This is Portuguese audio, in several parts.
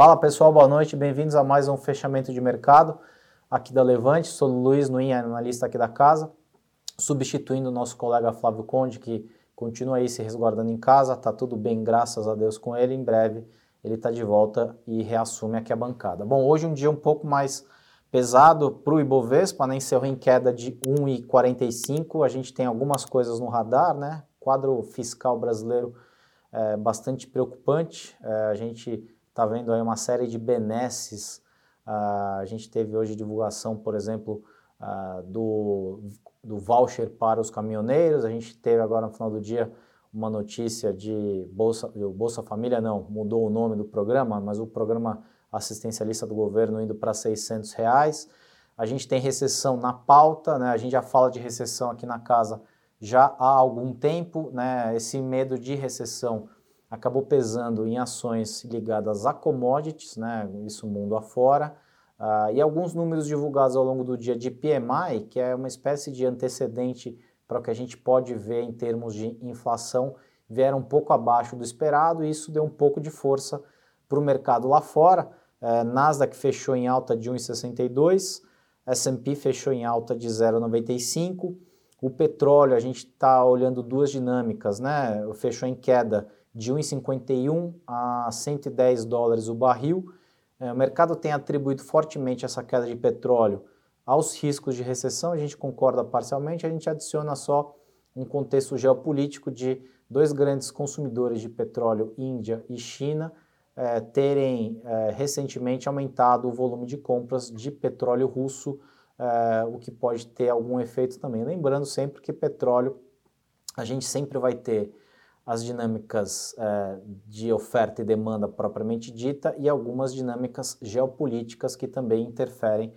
Fala pessoal, boa noite, bem-vindos a mais um fechamento de mercado aqui da Levante. Sou o Luiz Nuin, analista aqui da casa, substituindo o nosso colega Flávio Conde, que continua aí se resguardando em casa. Tá tudo bem, graças a Deus com ele. Em breve ele está de volta e reassume aqui a bancada. Bom, hoje um dia um pouco mais pesado para o Ibovespa, né? encerrou em queda de 1,45. A gente tem algumas coisas no radar, né? Quadro fiscal brasileiro é bastante preocupante. É, a gente está vendo aí uma série de benesses. Uh, a gente teve hoje divulgação, por exemplo, uh, do, do voucher para os caminhoneiros. A gente teve agora no final do dia uma notícia de Bolsa, Bolsa Família, não, mudou o nome do programa, mas o programa assistencialista do governo indo para 600 reais. A gente tem recessão na pauta, né? a gente já fala de recessão aqui na casa já há algum tempo, né? esse medo de recessão acabou pesando em ações ligadas a commodities, né, isso mundo afora, uh, e alguns números divulgados ao longo do dia de PMI, que é uma espécie de antecedente para o que a gente pode ver em termos de inflação, vieram um pouco abaixo do esperado e isso deu um pouco de força para o mercado lá fora. Uh, Nasdaq fechou em alta de 1,62, S&P fechou em alta de 0,95, o petróleo, a gente está olhando duas dinâmicas, né? Fechou em queda de 1,51 a 110 dólares o barril. É, o mercado tem atribuído fortemente essa queda de petróleo aos riscos de recessão, a gente concorda parcialmente, a gente adiciona só um contexto geopolítico de dois grandes consumidores de petróleo, Índia e China, é, terem é, recentemente aumentado o volume de compras de petróleo russo, é, o que pode ter algum efeito também. Lembrando sempre que petróleo a gente sempre vai ter as dinâmicas é, de oferta e demanda propriamente dita e algumas dinâmicas geopolíticas que também interferem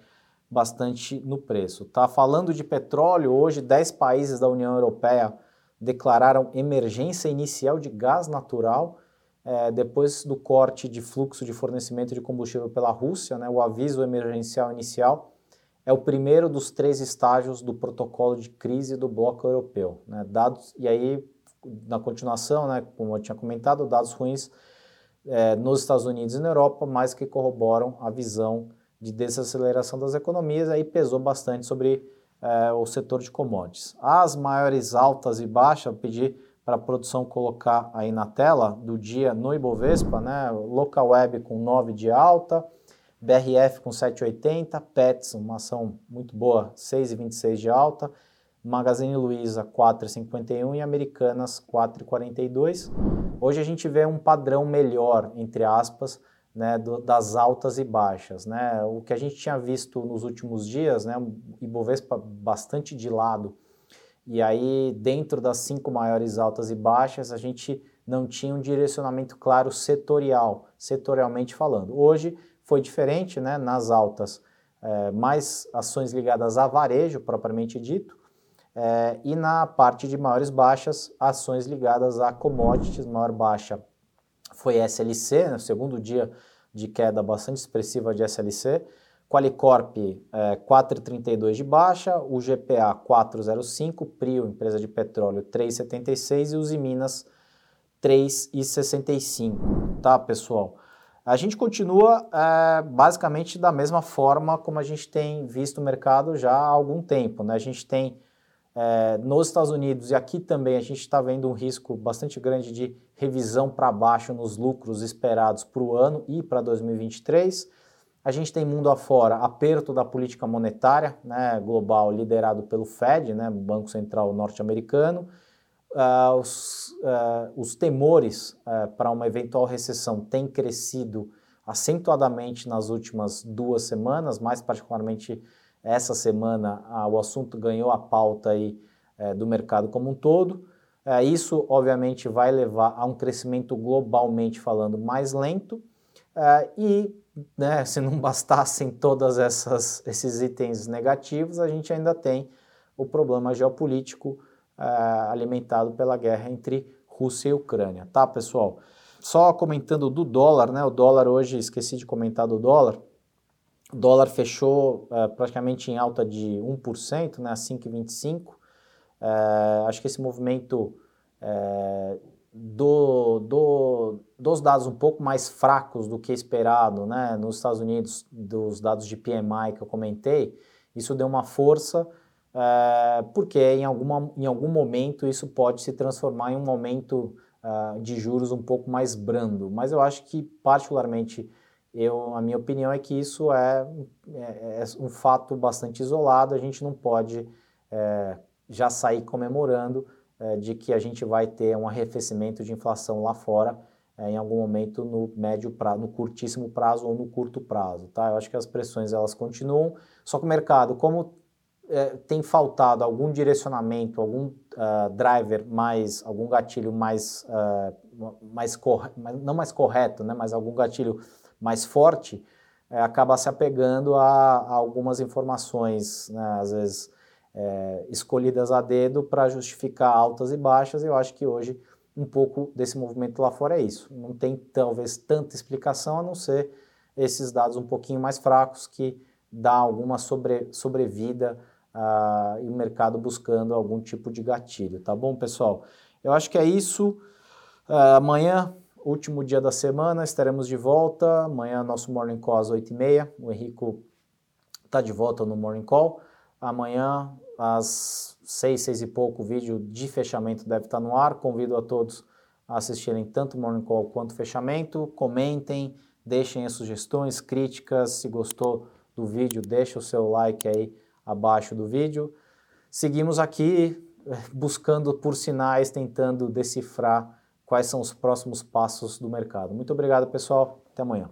bastante no preço. Tá falando de petróleo, hoje 10 países da União Europeia declararam emergência inicial de gás natural é, depois do corte de fluxo de fornecimento de combustível pela Rússia, né, o aviso emergencial inicial é o primeiro dos três estágios do protocolo de crise do bloco europeu. Né, dados, e aí na continuação, né, como eu tinha comentado, dados ruins é, nos Estados Unidos e na Europa, mas que corroboram a visão de desaceleração das economias, aí pesou bastante sobre é, o setor de commodities. As maiores altas e baixas, pedi para a produção colocar aí na tela do dia no Ibovespa, né, Local Web com 9 de alta, BRF com 7,80, Pets, uma ação muito boa, 6,26 de alta, Magazine Luiza 4,51 e Americanas 4,42. Hoje a gente vê um padrão melhor, entre aspas, né, do, das altas e baixas. Né? O que a gente tinha visto nos últimos dias, né, Ibovespa bastante de lado, e aí dentro das cinco maiores altas e baixas, a gente não tinha um direcionamento claro setorial, setorialmente falando. Hoje foi diferente, né, nas altas, é, mais ações ligadas a varejo, propriamente dito, é, e na parte de maiores baixas, ações ligadas a commodities, maior baixa foi SLC, no né, segundo dia de queda bastante expressiva de SLC, Qualicorp é, 4,32 de baixa, o GPA 4,05, Prio, empresa de petróleo 3,76 e os Minas 3,65, tá pessoal? A gente continua é, basicamente da mesma forma como a gente tem visto o mercado já há algum tempo, né? A gente tem é, nos Estados Unidos e aqui também a gente está vendo um risco bastante grande de revisão para baixo nos lucros esperados para o ano e para 2023. A gente tem mundo afora aperto da política monetária né, global liderado pelo Fed, né, Banco Central norte-americano. Uh, os, uh, os, temores uh, para uma eventual recessão têm crescido acentuadamente nas últimas duas semanas, mais particularmente essa semana ah, o assunto ganhou a pauta aí, é, do mercado como um todo. É, isso, obviamente, vai levar a um crescimento globalmente falando mais lento. É, e né, se não bastassem todos esses itens negativos, a gente ainda tem o problema geopolítico alimentado pela guerra entre Rússia e Ucrânia, tá, pessoal? Só comentando do dólar, né? O dólar hoje, esqueci de comentar do dólar. O dólar fechou é, praticamente em alta de 1%, né, a 5,25. É, acho que esse movimento é, do, do, dos dados um pouco mais fracos do que esperado, né, nos Estados Unidos, dos dados de PMI que eu comentei, isso deu uma força, é, porque em, alguma, em algum momento isso pode se transformar em um momento uh, de juros um pouco mais brando. Mas eu acho que, particularmente, eu, a minha opinião é que isso é, é, é um fato bastante isolado, a gente não pode é, já sair comemorando é, de que a gente vai ter um arrefecimento de inflação lá fora é, em algum momento no médio prazo, no curtíssimo prazo ou no curto prazo, tá? Eu acho que as pressões elas continuam, só que o mercado, como é, tem faltado algum direcionamento, algum uh, driver mais, algum gatilho mais, uh, mais não mais correto, né, mas algum gatilho mais forte, é, acaba se apegando a, a algumas informações, né, às vezes é, escolhidas a dedo para justificar altas e baixas. Eu acho que hoje um pouco desse movimento lá fora é isso. Não tem talvez tanta explicação a não ser esses dados um pouquinho mais fracos que dá alguma sobre, sobrevida uh, e o mercado buscando algum tipo de gatilho, tá bom, pessoal? Eu acho que é isso. Uh, amanhã, último dia da semana, estaremos de volta. Amanhã, nosso Morning Call às 8h30. O Henrico está de volta no Morning Call. Amanhã, às seis, seis e pouco, o vídeo de fechamento deve estar no ar. Convido a todos a assistirem tanto o Morning Call quanto fechamento. Comentem, deixem as sugestões, críticas. Se gostou do vídeo, deixa o seu like aí abaixo do vídeo. Seguimos aqui eh, buscando por sinais, tentando decifrar quais são os próximos passos do mercado. Muito obrigado, pessoal. Até amanhã.